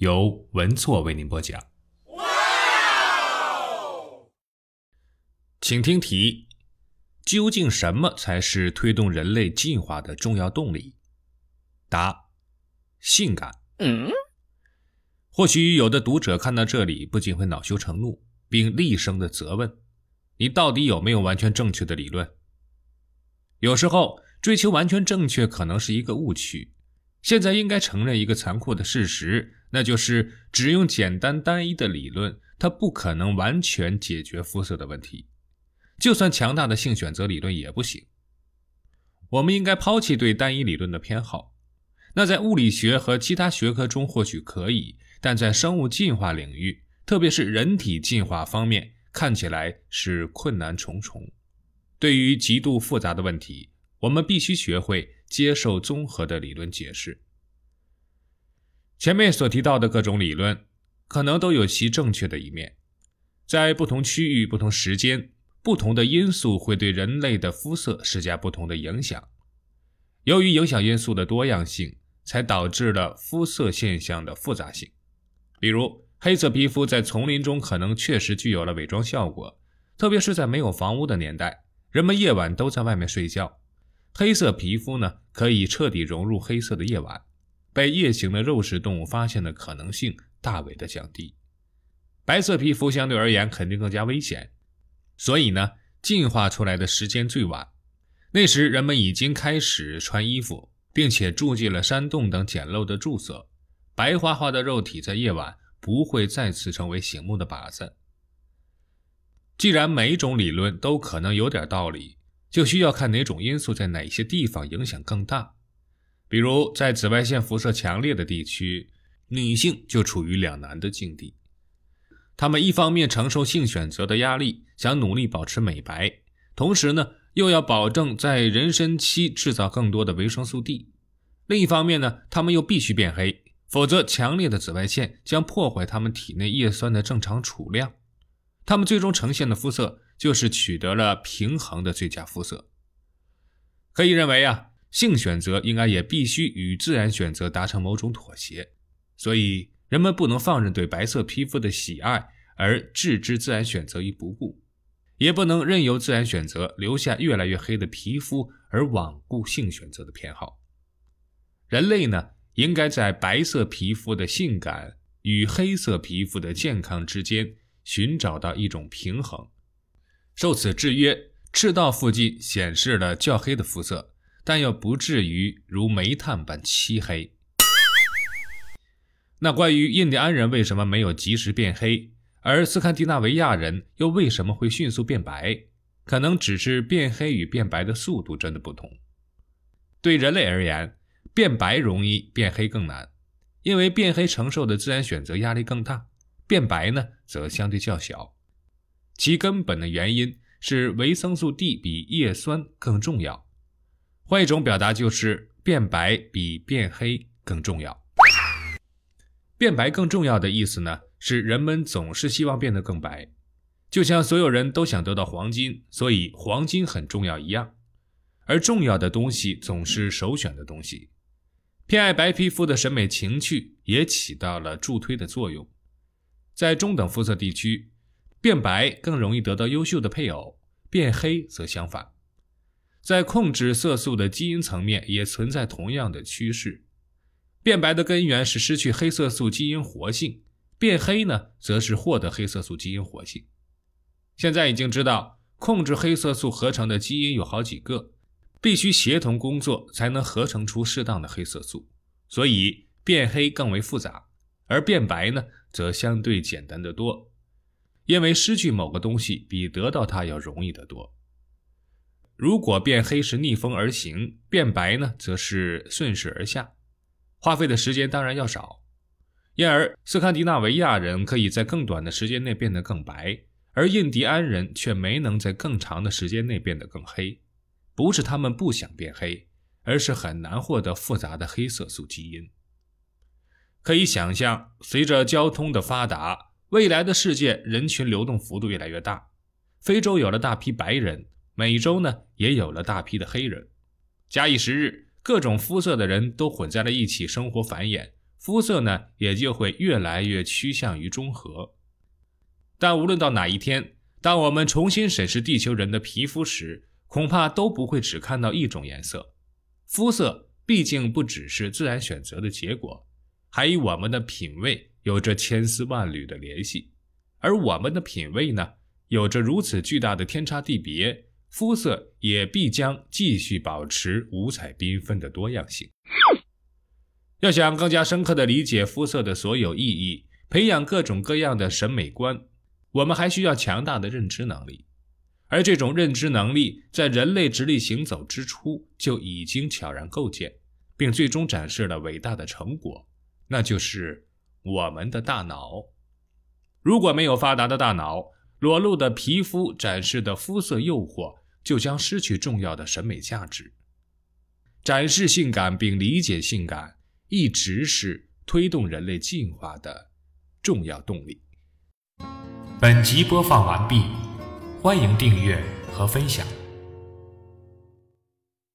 由文措为您播讲。请听题：究竟什么才是推动人类进化的重要动力？答：性感。嗯。或许有的读者看到这里不仅会恼羞成怒，并厉声的责问：“你到底有没有完全正确的理论？”有时候追求完全正确可能是一个误区。现在应该承认一个残酷的事实。那就是只用简单单一的理论，它不可能完全解决肤色的问题。就算强大的性选择理论也不行。我们应该抛弃对单一理论的偏好。那在物理学和其他学科中或许可以，但在生物进化领域，特别是人体进化方面，看起来是困难重重。对于极度复杂的问题，我们必须学会接受综合的理论解释。前面所提到的各种理论，可能都有其正确的一面。在不同区域、不同时间、不同的因素会对人类的肤色施加不同的影响。由于影响因素的多样性，才导致了肤色现象的复杂性。比如，黑色皮肤在丛林中可能确实具有了伪装效果，特别是在没有房屋的年代，人们夜晚都在外面睡觉。黑色皮肤呢，可以彻底融入黑色的夜晚。被夜行的肉食动物发现的可能性大为的降低。白色皮肤相对而言肯定更加危险，所以呢，进化出来的时间最晚。那时人们已经开始穿衣服，并且住进了山洞等简陋的住所。白花花的肉体在夜晚不会再次成为醒目的靶子。既然每一种理论都可能有点道理，就需要看哪种因素在哪些地方影响更大。比如，在紫外线辐射强烈的地区，女性就处于两难的境地。她们一方面承受性选择的压力，想努力保持美白，同时呢，又要保证在妊娠期制造更多的维生素 D；另一方面呢，她们又必须变黑，否则强烈的紫外线将破坏她们体内叶酸的正常储量。她们最终呈现的肤色，就是取得了平衡的最佳肤色。可以认为啊。性选择应该也必须与自然选择达成某种妥协，所以人们不能放任对白色皮肤的喜爱而置之自然选择于不顾，也不能任由自然选择留下越来越黑的皮肤而罔顾性选择的偏好。人类呢，应该在白色皮肤的性感与黑色皮肤的健康之间寻找到一种平衡。受此制约，赤道附近显示了较黑的肤色。但又不至于如煤炭般漆黑。那关于印第安人为什么没有及时变黑，而斯堪的纳维亚人又为什么会迅速变白？可能只是变黑与变白的速度真的不同。对人类而言，变白容易，变黑更难，因为变黑承受的自然选择压力更大，变白呢则相对较小。其根本的原因是维生素 D 比叶酸更重要。换一种表达就是，变白比变黑更重要。变白更重要的意思呢，是人们总是希望变得更白，就像所有人都想得到黄金，所以黄金很重要一样。而重要的东西总是首选的东西。偏爱白皮肤的审美情趣也起到了助推的作用。在中等肤色地区，变白更容易得到优秀的配偶，变黑则相反。在控制色素的基因层面也存在同样的趋势。变白的根源是失去黑色素基因活性，变黑呢，则是获得黑色素基因活性。现在已经知道，控制黑色素合成的基因有好几个，必须协同工作才能合成出适当的黑色素。所以变黑更为复杂，而变白呢，则相对简单的多，因为失去某个东西比得到它要容易得多。如果变黑是逆风而行，变白呢，则是顺势而下，花费的时间当然要少。因而斯堪的纳维亚人可以在更短的时间内变得更白，而印第安人却没能在更长的时间内变得更黑。不是他们不想变黑，而是很难获得复杂的黑色素基因。可以想象，随着交通的发达，未来的世界人群流动幅度越来越大。非洲有了大批白人，美洲呢也有了大批的黑人。假以时日，各种肤色的人都混在了一起生活繁衍，肤色呢也就会越来越趋向于中和。但无论到哪一天，当我们重新审视地球人的皮肤时，恐怕都不会只看到一种颜色。肤色毕竟不只是自然选择的结果。还与我们的品味有着千丝万缕的联系，而我们的品味呢，有着如此巨大的天差地别，肤色也必将继续保持五彩缤纷的多样性。要想更加深刻地理解肤色的所有意义，培养各种各样的审美观，我们还需要强大的认知能力，而这种认知能力在人类直立行走之初就已经悄然构建，并最终展示了伟大的成果。那就是我们的大脑。如果没有发达的大脑，裸露的皮肤展示的肤色诱惑就将失去重要的审美价值。展示性感并理解性感，一直是推动人类进化的重要动力。本集播放完毕，欢迎订阅和分享。